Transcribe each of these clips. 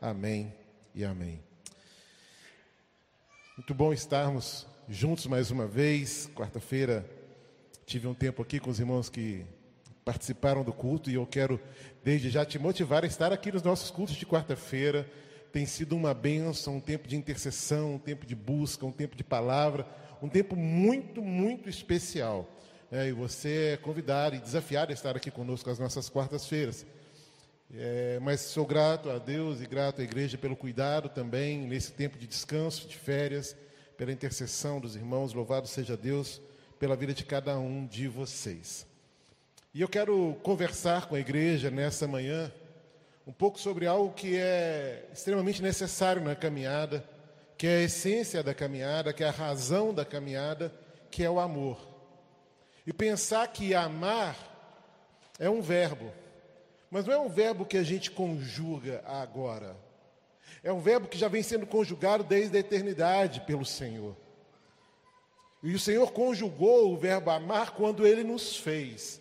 Amém e amém. Muito bom estarmos juntos mais uma vez. Quarta-feira tive um tempo aqui com os irmãos que participaram do culto e eu quero desde já te motivar a estar aqui nos nossos cultos de quarta-feira. Tem sido uma bênção, um tempo de intercessão, um tempo de busca, um tempo de palavra, um tempo muito, muito especial. É, e você é convidado e desafiado a estar aqui conosco às nossas quartas-feiras. É, mas sou grato a Deus e grato à igreja pelo cuidado também nesse tempo de descanso, de férias, pela intercessão dos irmãos. Louvado seja Deus pela vida de cada um de vocês. E eu quero conversar com a igreja nessa manhã um pouco sobre algo que é extremamente necessário na caminhada, que é a essência da caminhada, que é a razão da caminhada, que é o amor. E pensar que amar é um verbo. Mas não é um verbo que a gente conjuga agora. É um verbo que já vem sendo conjugado desde a eternidade pelo Senhor. E o Senhor conjugou o verbo amar quando ele nos fez.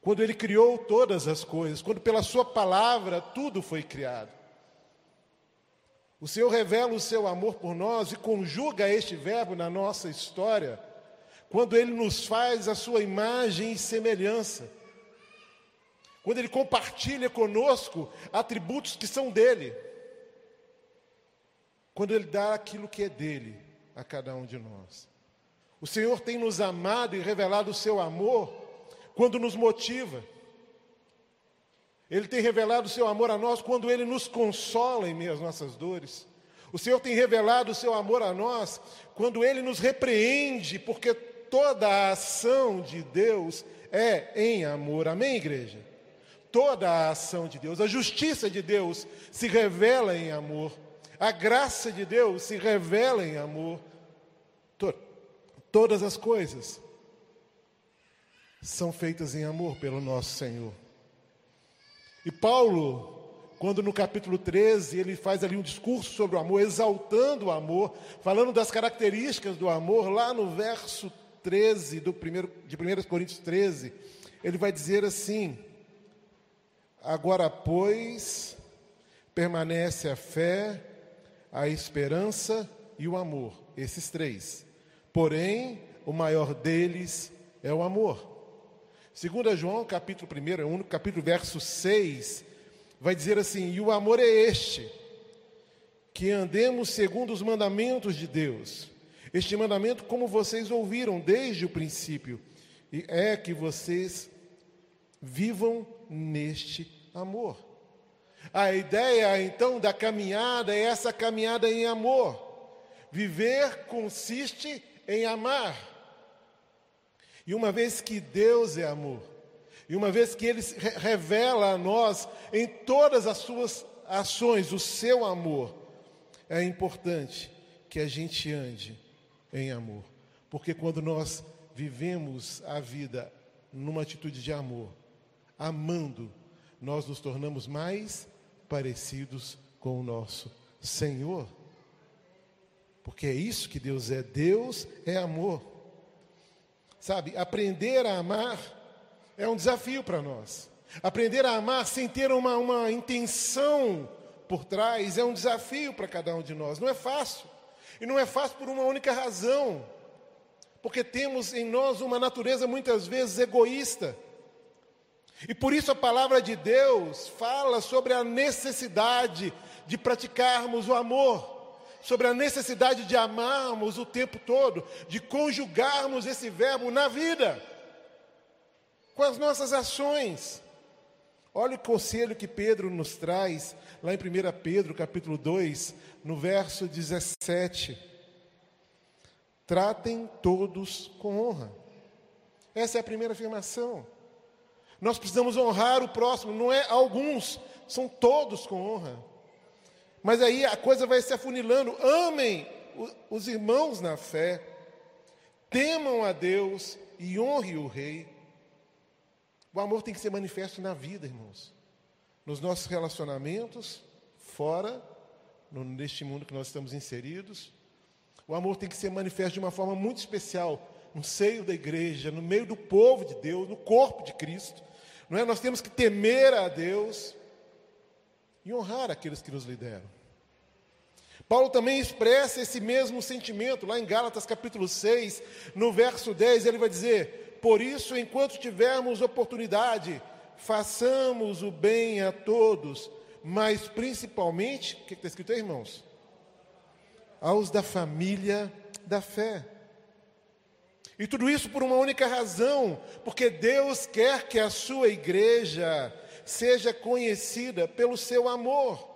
Quando ele criou todas as coisas, quando pela sua palavra tudo foi criado. O Senhor revela o seu amor por nós e conjuga este verbo na nossa história, quando ele nos faz a sua imagem e semelhança quando Ele compartilha conosco atributos que são dele, quando Ele dá aquilo que é dele a cada um de nós. O Senhor tem nos amado e revelado o seu amor quando nos motiva. Ele tem revelado o seu amor a nós quando ele nos consola em meio às nossas dores. O Senhor tem revelado o seu amor a nós quando ele nos repreende, porque toda a ação de Deus é em amor. Amém, igreja? Toda a ação de Deus. A justiça de Deus se revela em amor. A graça de Deus se revela em amor. To todas as coisas são feitas em amor pelo nosso Senhor. E Paulo, quando no capítulo 13 ele faz ali um discurso sobre o amor, exaltando o amor, falando das características do amor, lá no verso 13 do primeiro, de 1 Coríntios 13, ele vai dizer assim: Agora, pois, permanece a fé, a esperança e o amor, esses três. Porém, o maior deles é o amor. Segundo João, capítulo 1, é único capítulo, verso 6, vai dizer assim: "E o amor é este, que andemos segundo os mandamentos de Deus. Este mandamento, como vocês ouviram desde o princípio, é que vocês vivam neste amor. A ideia então da caminhada é essa caminhada em amor. Viver consiste em amar. E uma vez que Deus é amor, e uma vez que Ele revela a nós em todas as suas ações o seu amor, é importante que a gente ande em amor. Porque quando nós vivemos a vida numa atitude de amor, amando, nós nos tornamos mais parecidos com o nosso Senhor. Porque é isso que Deus é. Deus é amor. Sabe, aprender a amar é um desafio para nós. Aprender a amar sem ter uma, uma intenção por trás é um desafio para cada um de nós. Não é fácil. E não é fácil por uma única razão. Porque temos em nós uma natureza muitas vezes egoísta. E por isso a palavra de Deus fala sobre a necessidade de praticarmos o amor, sobre a necessidade de amarmos o tempo todo, de conjugarmos esse verbo na vida, com as nossas ações. Olha o conselho que Pedro nos traz, lá em 1 Pedro, capítulo 2, no verso 17. Tratem todos com honra. Essa é a primeira afirmação. Nós precisamos honrar o próximo, não é alguns, são todos com honra. Mas aí a coisa vai se afunilando. Amem os irmãos na fé, temam a Deus e honrem o Rei. O amor tem que ser manifesto na vida, irmãos. Nos nossos relacionamentos, fora, neste mundo que nós estamos inseridos. O amor tem que ser manifesto de uma forma muito especial no seio da igreja, no meio do povo de Deus, no corpo de Cristo. Não é? Nós temos que temer a Deus, e honrar aqueles que nos lideram. Paulo também expressa esse mesmo sentimento lá em Gálatas capítulo 6, no verso 10, ele vai dizer: Por isso, enquanto tivermos oportunidade, façamos o bem a todos, mas principalmente, o que está escrito aí, irmãos? Aos da família da fé. E tudo isso por uma única razão, porque Deus quer que a sua igreja seja conhecida pelo seu amor.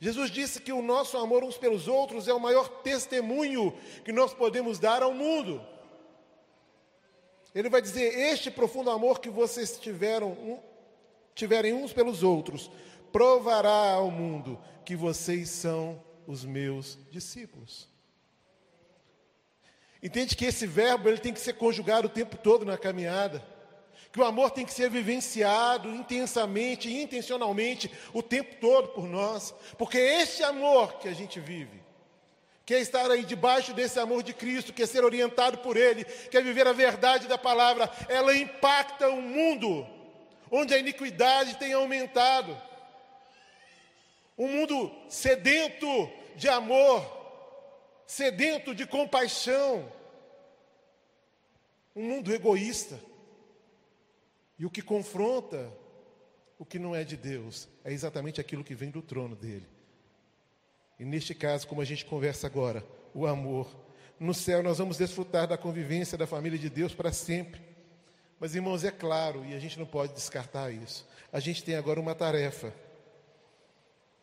Jesus disse que o nosso amor uns pelos outros é o maior testemunho que nós podemos dar ao mundo. Ele vai dizer: Este profundo amor que vocês tiveram, tiverem uns pelos outros, provará ao mundo que vocês são os meus discípulos. Entende que esse verbo ele tem que ser conjugado o tempo todo na caminhada. Que o amor tem que ser vivenciado intensamente e intencionalmente o tempo todo por nós. Porque é esse amor que a gente vive, que é estar aí debaixo desse amor de Cristo, que é ser orientado por Ele, que é viver a verdade da palavra, ela impacta o um mundo onde a iniquidade tem aumentado. Um mundo sedento de amor, sedento de compaixão. Um mundo egoísta. E o que confronta o que não é de Deus é exatamente aquilo que vem do trono dele. E neste caso, como a gente conversa agora, o amor. No céu nós vamos desfrutar da convivência da família de Deus para sempre. Mas, irmãos, é claro, e a gente não pode descartar isso. A gente tem agora uma tarefa,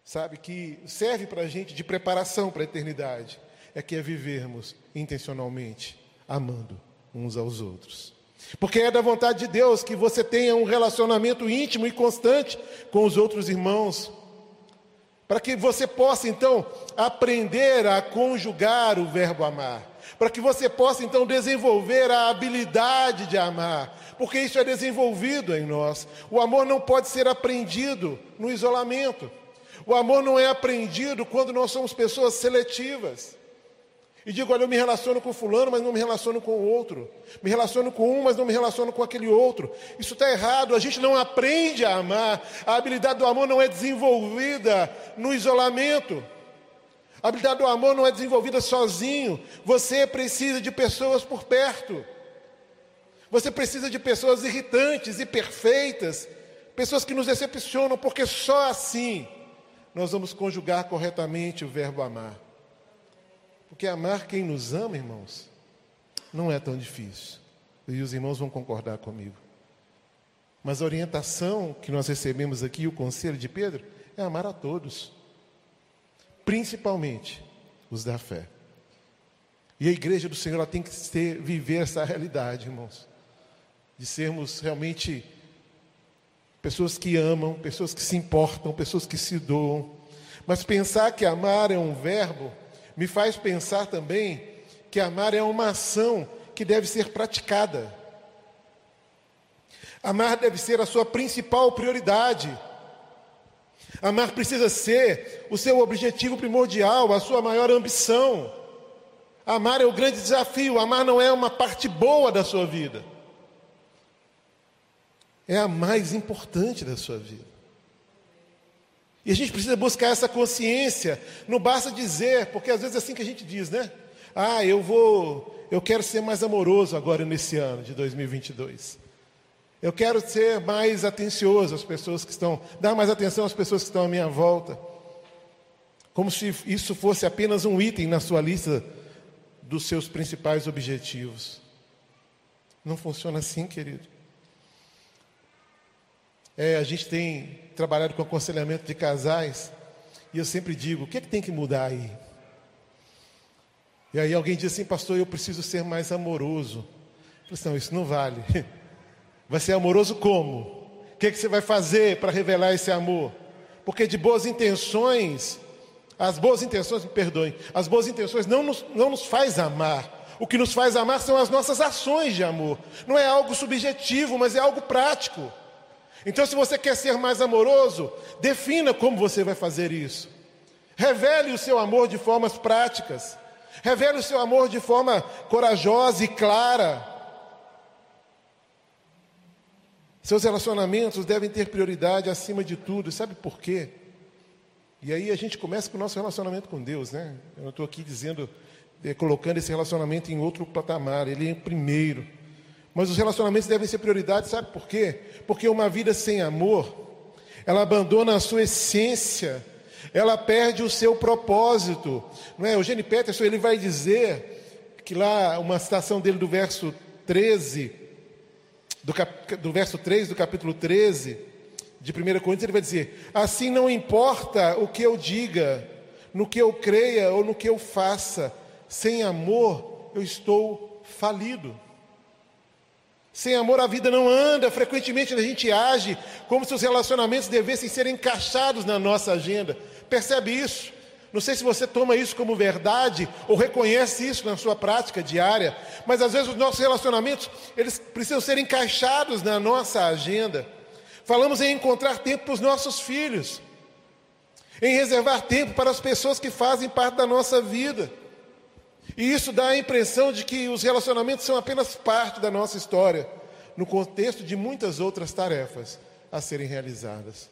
sabe, que serve para a gente de preparação para a eternidade é que é vivermos intencionalmente, amando uns aos outros. Porque é da vontade de Deus que você tenha um relacionamento íntimo e constante com os outros irmãos, para que você possa então aprender a conjugar o verbo amar, para que você possa então desenvolver a habilidade de amar, porque isso é desenvolvido em nós. O amor não pode ser aprendido no isolamento. O amor não é aprendido quando nós somos pessoas seletivas. E digo, olha, eu me relaciono com fulano, mas não me relaciono com o outro. Me relaciono com um, mas não me relaciono com aquele outro. Isso está errado. A gente não aprende a amar. A habilidade do amor não é desenvolvida no isolamento. A habilidade do amor não é desenvolvida sozinho. Você precisa de pessoas por perto. Você precisa de pessoas irritantes e perfeitas, pessoas que nos decepcionam, porque só assim nós vamos conjugar corretamente o verbo amar. Porque amar quem nos ama, irmãos, não é tão difícil. E os irmãos vão concordar comigo. Mas a orientação que nós recebemos aqui, o conselho de Pedro, é amar a todos, principalmente os da fé. E a igreja do Senhor tem que ter, viver essa realidade, irmãos, de sermos realmente pessoas que amam, pessoas que se importam, pessoas que se doam. Mas pensar que amar é um verbo me faz pensar também que amar é uma ação que deve ser praticada. Amar deve ser a sua principal prioridade. Amar precisa ser o seu objetivo primordial, a sua maior ambição. Amar é o grande desafio, amar não é uma parte boa da sua vida. É a mais importante da sua vida. E a gente precisa buscar essa consciência. Não basta dizer, porque às vezes é assim que a gente diz, né? Ah, eu vou, eu quero ser mais amoroso agora nesse ano de 2022. Eu quero ser mais atencioso às pessoas que estão, dar mais atenção às pessoas que estão à minha volta. Como se isso fosse apenas um item na sua lista dos seus principais objetivos. Não funciona assim, querido. É, a gente tem trabalhado com aconselhamento de casais e eu sempre digo: o que, é que tem que mudar aí? E aí alguém diz assim, pastor, eu preciso ser mais amoroso. Eu falei, não, isso não vale. Vai ser amoroso como? O que, é que você vai fazer para revelar esse amor? Porque de boas intenções, as boas intenções, me perdoem, as boas intenções não nos, não nos faz amar. O que nos faz amar são as nossas ações de amor. Não é algo subjetivo, mas é algo prático. Então, se você quer ser mais amoroso, defina como você vai fazer isso. Revele o seu amor de formas práticas. Revele o seu amor de forma corajosa e clara. Seus relacionamentos devem ter prioridade acima de tudo. Sabe por quê? E aí a gente começa com o nosso relacionamento com Deus, né? Eu não estou aqui dizendo, é, colocando esse relacionamento em outro patamar, ele é o primeiro. Mas os relacionamentos devem ser prioridade, sabe por quê? Porque uma vida sem amor, ela abandona a sua essência, ela perde o seu propósito. Não é? Eugênio Peterson ele vai dizer que lá, uma citação dele do verso 13, do, cap, do verso 3 do capítulo 13, de 1 Coríntios, ele vai dizer: Assim não importa o que eu diga, no que eu creia ou no que eu faça, sem amor eu estou falido. Sem amor a vida não anda, frequentemente a gente age como se os relacionamentos devessem ser encaixados na nossa agenda. Percebe isso? Não sei se você toma isso como verdade ou reconhece isso na sua prática diária, mas às vezes os nossos relacionamentos, eles precisam ser encaixados na nossa agenda. Falamos em encontrar tempo para os nossos filhos, em reservar tempo para as pessoas que fazem parte da nossa vida. E isso dá a impressão de que os relacionamentos são apenas parte da nossa história, no contexto de muitas outras tarefas a serem realizadas.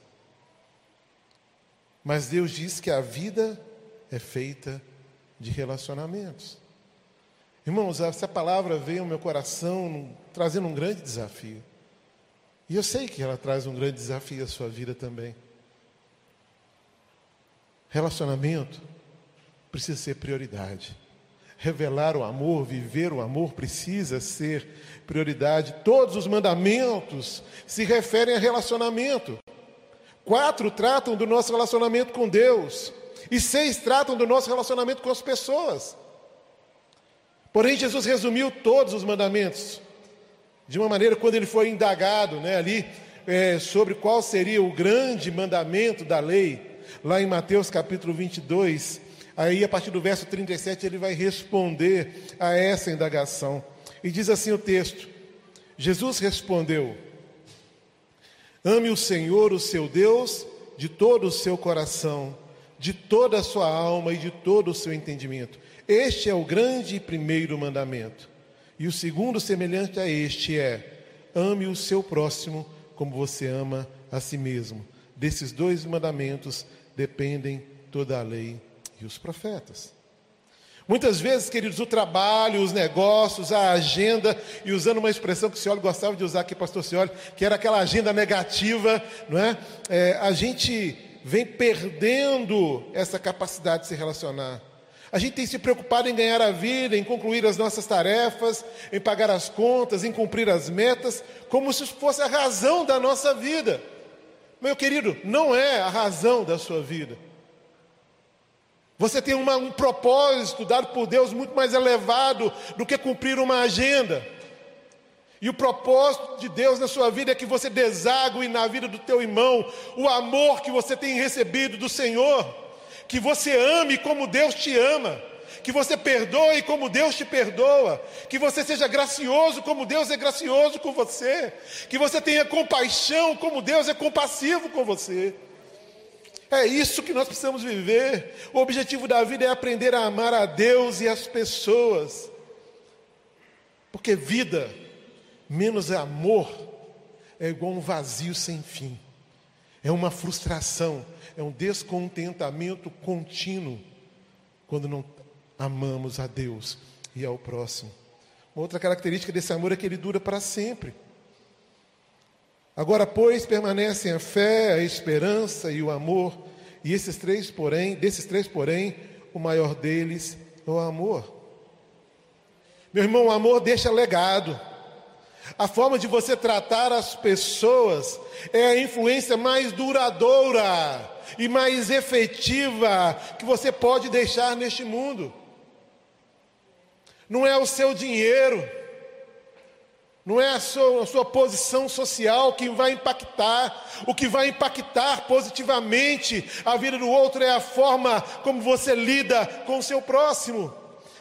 Mas Deus diz que a vida é feita de relacionamentos. Irmãos, essa palavra veio ao meu coração trazendo um grande desafio. E eu sei que ela traz um grande desafio à sua vida também. Relacionamento precisa ser prioridade. Revelar o amor, viver o amor precisa ser prioridade. Todos os mandamentos se referem a relacionamento. Quatro tratam do nosso relacionamento com Deus, e seis tratam do nosso relacionamento com as pessoas. Porém, Jesus resumiu todos os mandamentos de uma maneira, quando ele foi indagado né, ali é, sobre qual seria o grande mandamento da lei, lá em Mateus capítulo 22, aí a partir do verso 37 ele vai responder a essa indagação. E diz assim o texto: Jesus respondeu: Ame o Senhor, o seu Deus, de todo o seu coração, de toda a sua alma e de todo o seu entendimento. Este é o grande e primeiro mandamento. E o segundo, semelhante a este, é: ame o seu próximo como você ama a si mesmo. Desses dois mandamentos dependem toda a lei e os profetas. Muitas vezes, queridos, o trabalho, os negócios, a agenda, e usando uma expressão que o senhor gostava de usar aqui, pastor Cioli, que era aquela agenda negativa, não é? é? A gente vem perdendo essa capacidade de se relacionar. A gente tem se preocupado em ganhar a vida, em concluir as nossas tarefas, em pagar as contas, em cumprir as metas, como se fosse a razão da nossa vida. Meu querido, não é a razão da sua vida. Você tem uma, um propósito dado por Deus muito mais elevado do que cumprir uma agenda. E o propósito de Deus na sua vida é que você desague na vida do teu irmão o amor que você tem recebido do Senhor que você ame como Deus te ama, que você perdoe como Deus te perdoa, que você seja gracioso como Deus é gracioso com você, que você tenha compaixão como Deus é compassivo com você. É isso que nós precisamos viver. O objetivo da vida é aprender a amar a Deus e as pessoas. Porque vida menos amor é igual um vazio sem fim. É uma frustração, é um descontentamento contínuo quando não amamos a Deus e ao próximo. Outra característica desse amor é que ele dura para sempre. Agora, pois, permanecem a fé, a esperança e o amor, e esses três, porém, desses três, porém, o maior deles é o amor. Meu irmão, o amor deixa legado. A forma de você tratar as pessoas é a influência mais duradoura e mais efetiva que você pode deixar neste mundo. Não é o seu dinheiro, não é a sua, a sua, posição social que vai impactar. O que vai impactar positivamente a vida do outro é a forma como você lida com o seu próximo,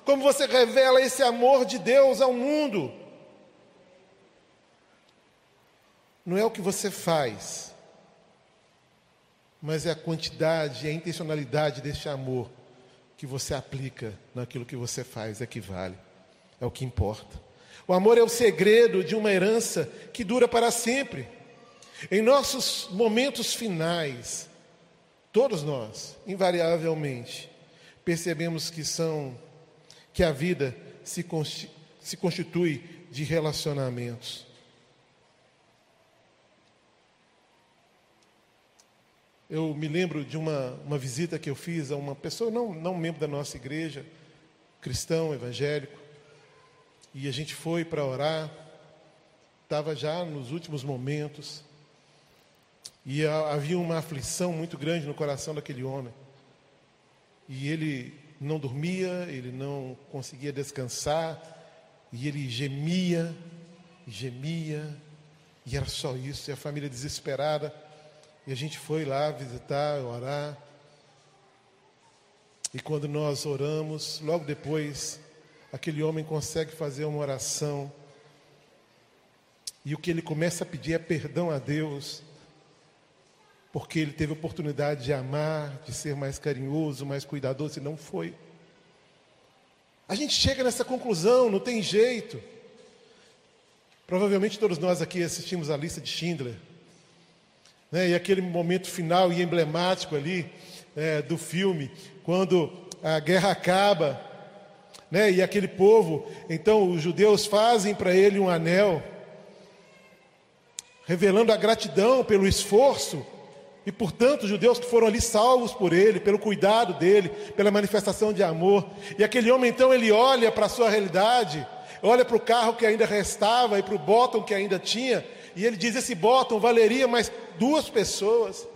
como você revela esse amor de Deus ao mundo. Não é o que você faz, mas é a quantidade, a intencionalidade desse amor que você aplica naquilo que você faz é que vale, é o que importa. O amor é o segredo de uma herança que dura para sempre. Em nossos momentos finais, todos nós, invariavelmente, percebemos que são que a vida se, se constitui de relacionamentos. Eu me lembro de uma, uma visita que eu fiz a uma pessoa, não, não membro da nossa igreja, cristão, evangélico, e a gente foi para orar, estava já nos últimos momentos, e havia uma aflição muito grande no coração daquele homem. E ele não dormia, ele não conseguia descansar, e ele gemia, gemia, e era só isso, e a família desesperada. E a gente foi lá visitar, orar. E quando nós oramos, logo depois, aquele homem consegue fazer uma oração. E o que ele começa a pedir é perdão a Deus porque ele teve oportunidade de amar, de ser mais carinhoso, mais cuidadoso, e não foi. A gente chega nessa conclusão, não tem jeito. Provavelmente todos nós aqui assistimos a lista de Schindler. Né? E aquele momento final e emblemático ali é, do filme, quando a guerra acaba, né? e aquele povo, então os judeus fazem para ele um anel, revelando a gratidão pelo esforço e, portanto, os judeus que foram ali salvos por ele, pelo cuidado dele, pela manifestação de amor. E aquele homem, então, ele olha para a sua realidade, olha para o carro que ainda restava e para o bottom que ainda tinha, e ele diz: Esse bottom valeria mais duas pessoas,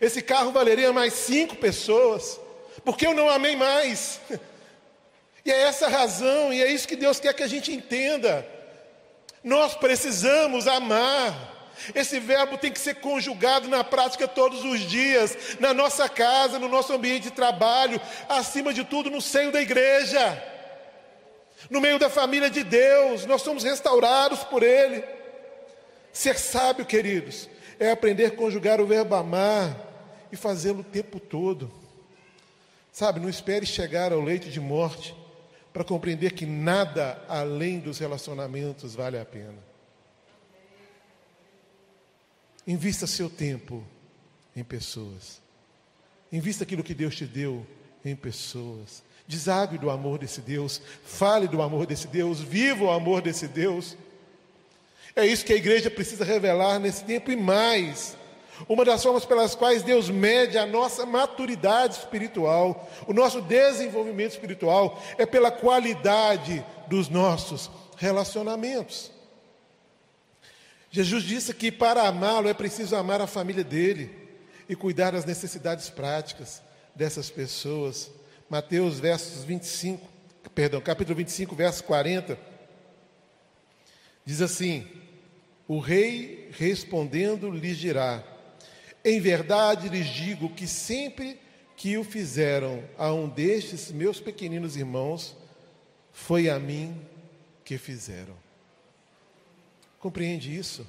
esse carro valeria mais cinco pessoas, porque eu não amei mais. E é essa razão, e é isso que Deus quer que a gente entenda. Nós precisamos amar. Esse verbo tem que ser conjugado na prática todos os dias, na nossa casa, no nosso ambiente de trabalho, acima de tudo no seio da igreja, no meio da família de Deus, nós somos restaurados por Ele. Ser sábio, queridos, é aprender a conjugar o verbo amar e fazê-lo o tempo todo. Sabe, não espere chegar ao leito de morte para compreender que nada além dos relacionamentos vale a pena. Invista seu tempo em pessoas. Invista aquilo que Deus te deu em pessoas. Desague do amor desse Deus. Fale do amor desse Deus. Viva o amor desse Deus. É isso que a igreja precisa revelar nesse tempo e mais. Uma das formas pelas quais Deus mede a nossa maturidade espiritual, o nosso desenvolvimento espiritual, é pela qualidade dos nossos relacionamentos. Jesus disse que para amá-lo é preciso amar a família dele e cuidar das necessidades práticas dessas pessoas. Mateus versos 25, perdão, capítulo 25, verso 40. Diz assim: O rei respondendo lhes dirá: Em verdade lhes digo que sempre que o fizeram a um destes meus pequeninos irmãos, foi a mim que fizeram. Compreende isso?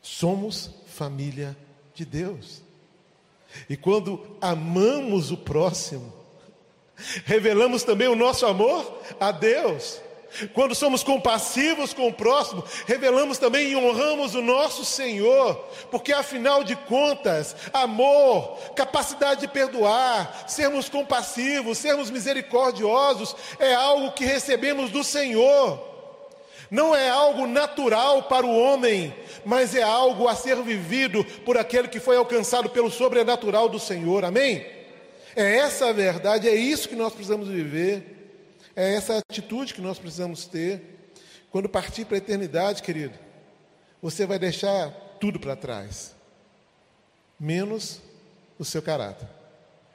Somos família de Deus. E quando amamos o próximo, revelamos também o nosso amor a Deus. Quando somos compassivos com o próximo, revelamos também e honramos o nosso Senhor, porque afinal de contas, amor, capacidade de perdoar, sermos compassivos, sermos misericordiosos, é algo que recebemos do Senhor. Não é algo natural para o homem, mas é algo a ser vivido por aquele que foi alcançado pelo sobrenatural do Senhor, amém? É essa a verdade, é isso que nós precisamos viver, é essa atitude que nós precisamos ter. Quando partir para a eternidade, querido, você vai deixar tudo para trás, menos o seu caráter,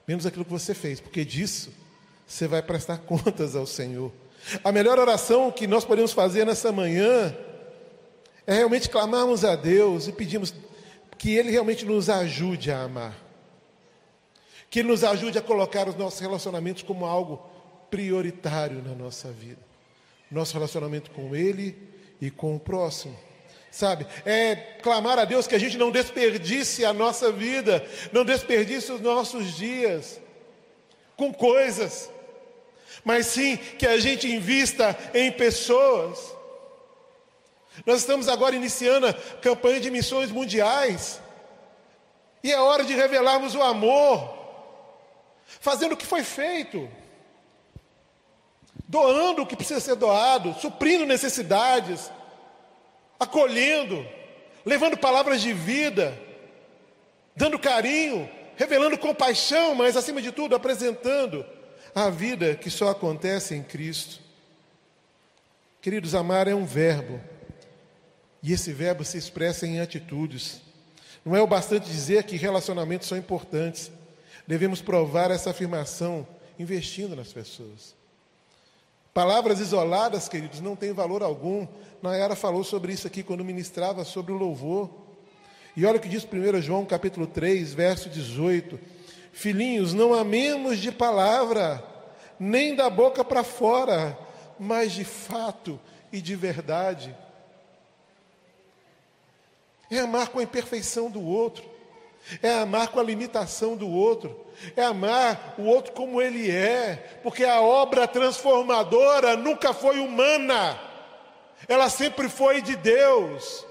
menos aquilo que você fez, porque disso você vai prestar contas ao Senhor. A melhor oração que nós podemos fazer nessa manhã é realmente clamarmos a Deus e pedirmos que Ele realmente nos ajude a amar. Que Ele nos ajude a colocar os nossos relacionamentos como algo prioritário na nossa vida. Nosso relacionamento com Ele e com o próximo. Sabe? É clamar a Deus que a gente não desperdice a nossa vida, não desperdice os nossos dias com coisas mas sim que a gente invista em pessoas. Nós estamos agora iniciando a campanha de missões mundiais. E é hora de revelarmos o amor, fazendo o que foi feito, doando o que precisa ser doado, suprindo necessidades, acolhendo, levando palavras de vida, dando carinho, revelando compaixão, mas acima de tudo apresentando a vida que só acontece em Cristo. Queridos, amar é um verbo, e esse verbo se expressa em atitudes. Não é o bastante dizer que relacionamentos são importantes, devemos provar essa afirmação investindo nas pessoas. Palavras isoladas, queridos, não têm valor algum. Nayara falou sobre isso aqui quando ministrava sobre o louvor. E olha o que diz 1 João capítulo 3, verso 18. Filhinhos, não amemos de palavra, nem da boca para fora, mas de fato e de verdade. É amar com a imperfeição do outro, é amar com a limitação do outro, é amar o outro como ele é, porque a obra transformadora nunca foi humana, ela sempre foi de Deus.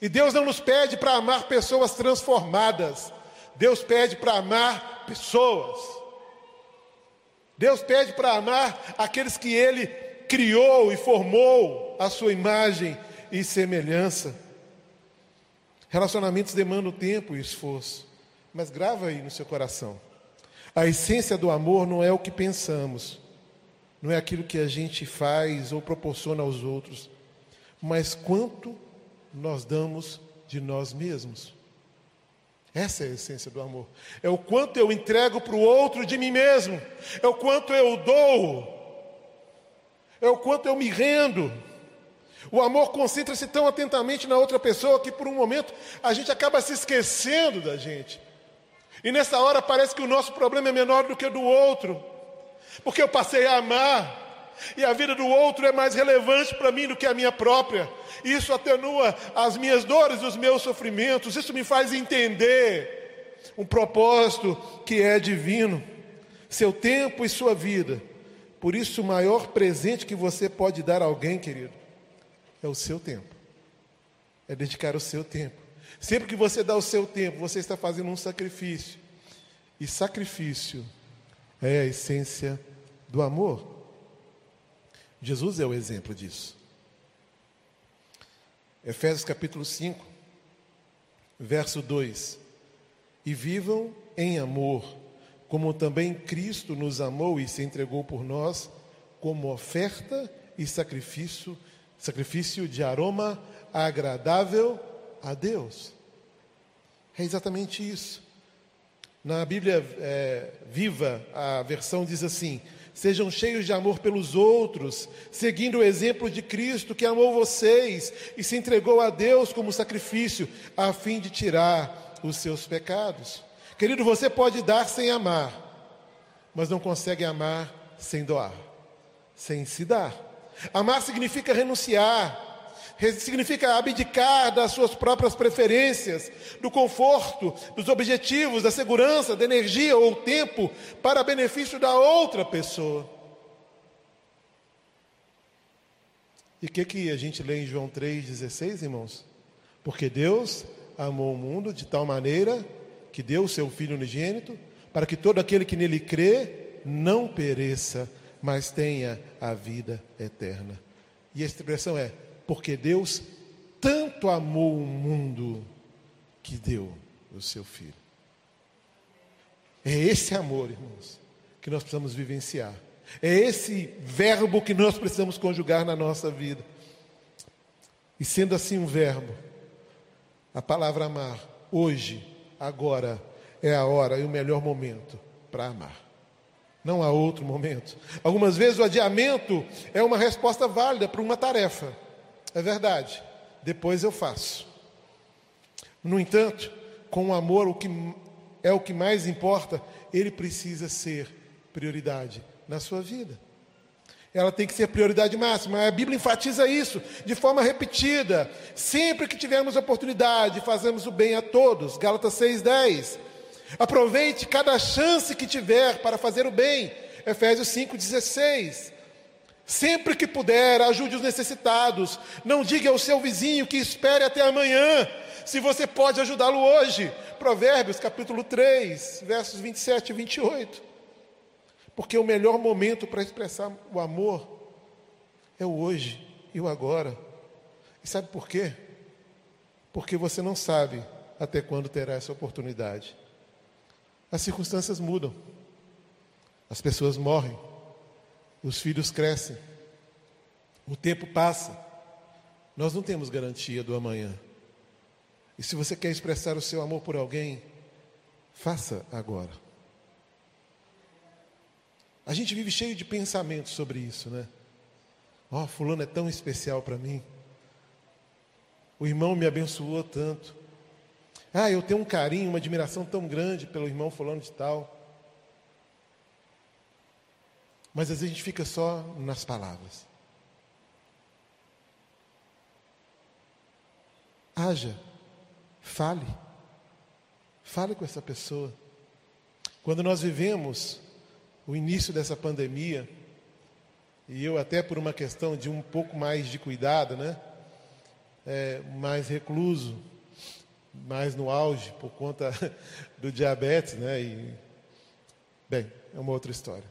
E Deus não nos pede para amar pessoas transformadas, Deus pede para amar pessoas. Deus pede para amar aqueles que Ele criou e formou a sua imagem e semelhança. Relacionamentos demandam tempo e esforço, mas grava aí no seu coração. A essência do amor não é o que pensamos, não é aquilo que a gente faz ou proporciona aos outros, mas quanto nós damos de nós mesmos. Essa é a essência do amor. É o quanto eu entrego para o outro de mim mesmo. É o quanto eu dou. É o quanto eu me rendo. O amor concentra-se tão atentamente na outra pessoa que por um momento a gente acaba se esquecendo da gente. E nessa hora parece que o nosso problema é menor do que o do outro. Porque eu passei a amar e a vida do outro é mais relevante para mim do que a minha própria. Isso atenua as minhas dores, os meus sofrimentos. Isso me faz entender um propósito que é divino, seu tempo e sua vida. Por isso, o maior presente que você pode dar a alguém, querido, é o seu tempo. É dedicar o seu tempo. Sempre que você dá o seu tempo, você está fazendo um sacrifício. E sacrifício é a essência do amor. Jesus é o exemplo disso. Efésios capítulo 5, verso 2: E vivam em amor, como também Cristo nos amou e se entregou por nós, como oferta e sacrifício, sacrifício de aroma agradável a Deus. É exatamente isso. Na Bíblia é, Viva, a versão diz assim: Sejam cheios de amor pelos outros, seguindo o exemplo de Cristo que amou vocês e se entregou a Deus como sacrifício, a fim de tirar os seus pecados. Querido, você pode dar sem amar, mas não consegue amar sem doar, sem se dar. Amar significa renunciar, significa abdicar das suas próprias preferências, do conforto, dos objetivos, da segurança, da energia ou tempo para benefício da outra pessoa. E o que, que a gente lê em João 3,16, irmãos? Porque Deus amou o mundo de tal maneira que deu o seu Filho unigênito, para que todo aquele que nele crê não pereça, mas tenha a vida eterna. E a expressão é: porque Deus tanto amou o mundo que deu o seu filho. É esse amor, irmãos, que nós precisamos vivenciar. É esse verbo que nós precisamos conjugar na nossa vida. E sendo assim um verbo, a palavra amar, hoje, agora, é a hora e o melhor momento para amar. Não há outro momento. Algumas vezes o adiamento é uma resposta válida para uma tarefa. É verdade. Depois eu faço. No entanto, com o amor, o que é o que mais importa, ele precisa ser prioridade na sua vida. Ela tem que ser prioridade máxima. A Bíblia enfatiza isso de forma repetida. Sempre que tivermos oportunidade, fazemos o bem a todos. Gálatas 6:10. Aproveite cada chance que tiver para fazer o bem. Efésios 5:16. Sempre que puder, ajude os necessitados. Não diga ao seu vizinho que espere até amanhã, se você pode ajudá-lo hoje. Provérbios capítulo 3, versos 27 e 28. Porque o melhor momento para expressar o amor é o hoje e o agora. E sabe por quê? Porque você não sabe até quando terá essa oportunidade. As circunstâncias mudam, as pessoas morrem, os filhos crescem, o tempo passa, nós não temos garantia do amanhã. E se você quer expressar o seu amor por alguém, faça agora. A gente vive cheio de pensamentos sobre isso, né? Oh, fulano é tão especial para mim. O irmão me abençoou tanto. Ah, eu tenho um carinho, uma admiração tão grande pelo irmão fulano de tal. Mas às vezes a gente fica só nas palavras. Haja, fale, fale com essa pessoa. Quando nós vivemos o início dessa pandemia, e eu até por uma questão de um pouco mais de cuidado, né? É, mais recluso, mais no auge por conta do diabetes, né? E, bem, é uma outra história.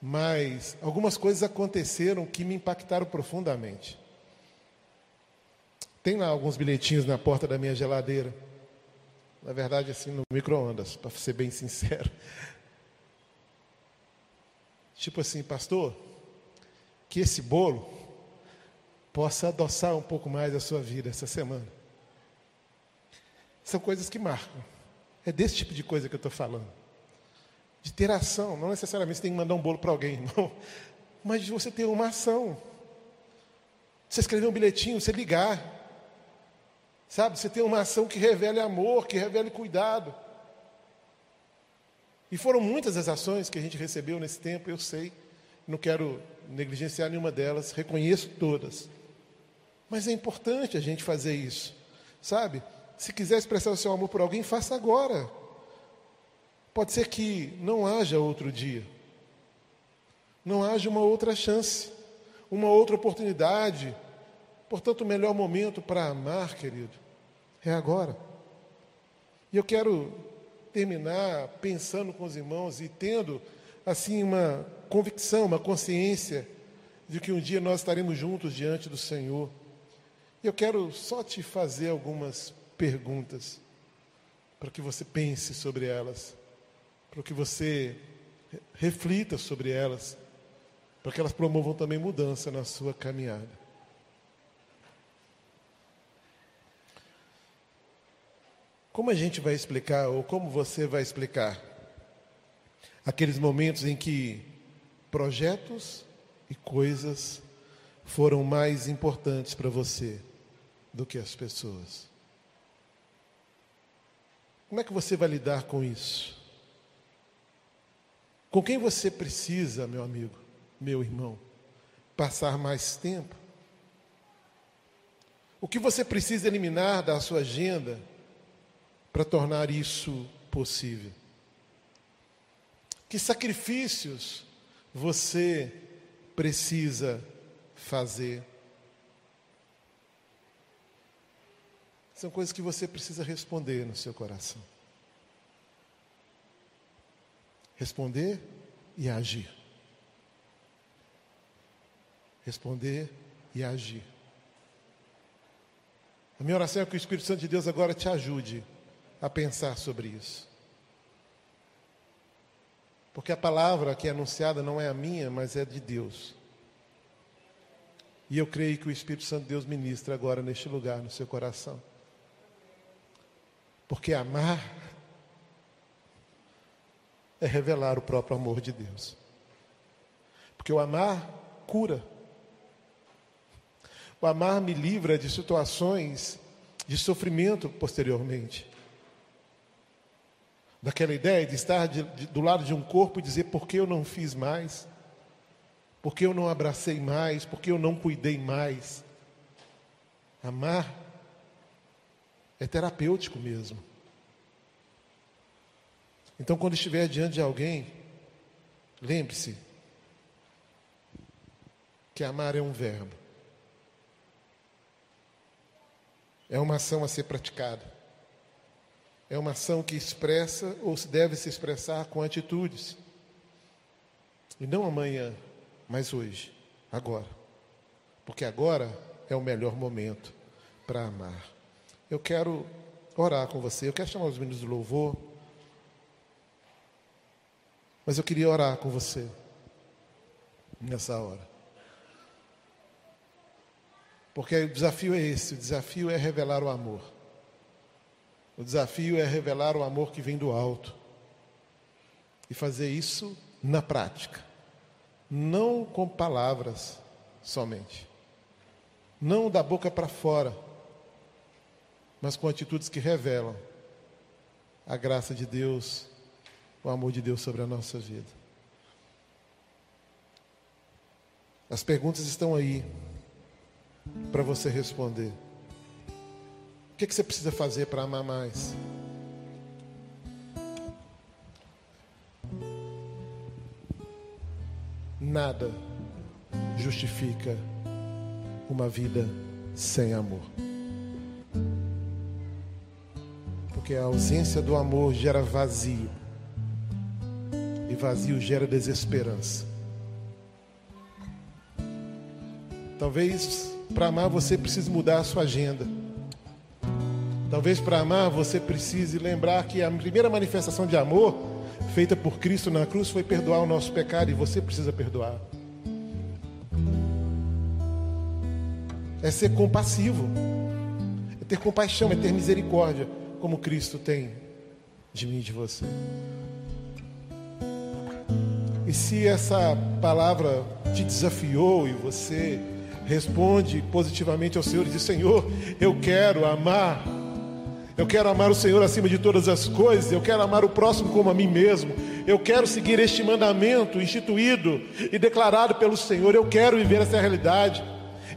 Mas algumas coisas aconteceram que me impactaram profundamente. Tem lá alguns bilhetinhos na porta da minha geladeira. Na verdade, assim, no micro-ondas, para ser bem sincero. Tipo assim, pastor, que esse bolo possa adoçar um pouco mais a sua vida essa semana. São coisas que marcam. É desse tipo de coisa que eu estou falando. De ter ação. Não necessariamente você tem que mandar um bolo para alguém, não. Mas de você ter uma ação. Você escrever um bilhetinho, você ligar. Sabe? Você ter uma ação que revele amor, que revele cuidado. E foram muitas as ações que a gente recebeu nesse tempo, eu sei. Não quero negligenciar nenhuma delas, reconheço todas. Mas é importante a gente fazer isso, sabe? Se quiser expressar o seu amor por alguém, faça agora. Pode ser que não haja outro dia, não haja uma outra chance, uma outra oportunidade. Portanto, o melhor momento para amar, querido, é agora. E eu quero terminar pensando com os irmãos e tendo, assim, uma convicção, uma consciência de que um dia nós estaremos juntos diante do Senhor. E eu quero só te fazer algumas perguntas, para que você pense sobre elas, para que você reflita sobre elas, para que elas promovam também mudança na sua caminhada. Como a gente vai explicar, ou como você vai explicar, aqueles momentos em que projetos e coisas foram mais importantes para você do que as pessoas? Como é que você vai lidar com isso? Com quem você precisa, meu amigo, meu irmão, passar mais tempo? O que você precisa eliminar da sua agenda para tornar isso possível? Que sacrifícios você precisa fazer? São coisas que você precisa responder no seu coração. Responder e agir. Responder e agir. A minha oração é que o Espírito Santo de Deus agora te ajude a pensar sobre isso. Porque a palavra que é anunciada não é a minha, mas é de Deus. E eu creio que o Espírito Santo de Deus ministra agora neste lugar, no seu coração. Porque amar é revelar o próprio amor de Deus. Porque o amar cura. O amar me livra de situações de sofrimento posteriormente. Daquela ideia de estar de, de, do lado de um corpo e dizer: por que eu não fiz mais? Por que eu não abracei mais? Por que eu não cuidei mais? Amar é terapêutico mesmo. Então, quando estiver diante de alguém, lembre-se que amar é um verbo. É uma ação a ser praticada. É uma ação que expressa ou se deve se expressar com atitudes. E não amanhã, mas hoje, agora. Porque agora é o melhor momento para amar. Eu quero orar com você, eu quero chamar os meninos do louvor. Mas eu queria orar com você nessa hora. Porque o desafio é esse: o desafio é revelar o amor. O desafio é revelar o amor que vem do alto. E fazer isso na prática. Não com palavras somente. Não da boca para fora. Mas com atitudes que revelam a graça de Deus, o amor de Deus sobre a nossa vida. As perguntas estão aí para você responder. O que, que você precisa fazer para amar mais? Nada justifica uma vida sem amor. Porque a ausência do amor gera vazio. E vazio gera desesperança. Talvez para amar você precise mudar a sua agenda. Talvez para amar você precise lembrar que a primeira manifestação de amor feita por Cristo na cruz foi perdoar o nosso pecado e você precisa perdoar. É ser compassivo, é ter compaixão, é ter misericórdia, como Cristo tem de mim e de você. E se essa palavra te desafiou e você responde positivamente ao Senhor e diz: Senhor, eu quero amar. Eu quero amar o Senhor acima de todas as coisas. Eu quero amar o próximo como a mim mesmo. Eu quero seguir este mandamento instituído e declarado pelo Senhor. Eu quero viver essa realidade.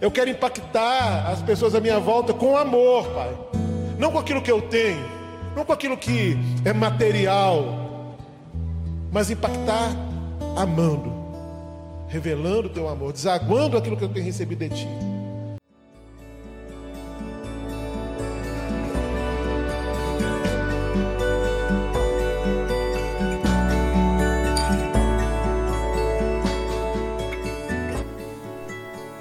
Eu quero impactar as pessoas à minha volta com amor, Pai. Não com aquilo que eu tenho, não com aquilo que é material, mas impactar amando revelando o teu amor, desaguando aquilo que eu tenho recebido de ti.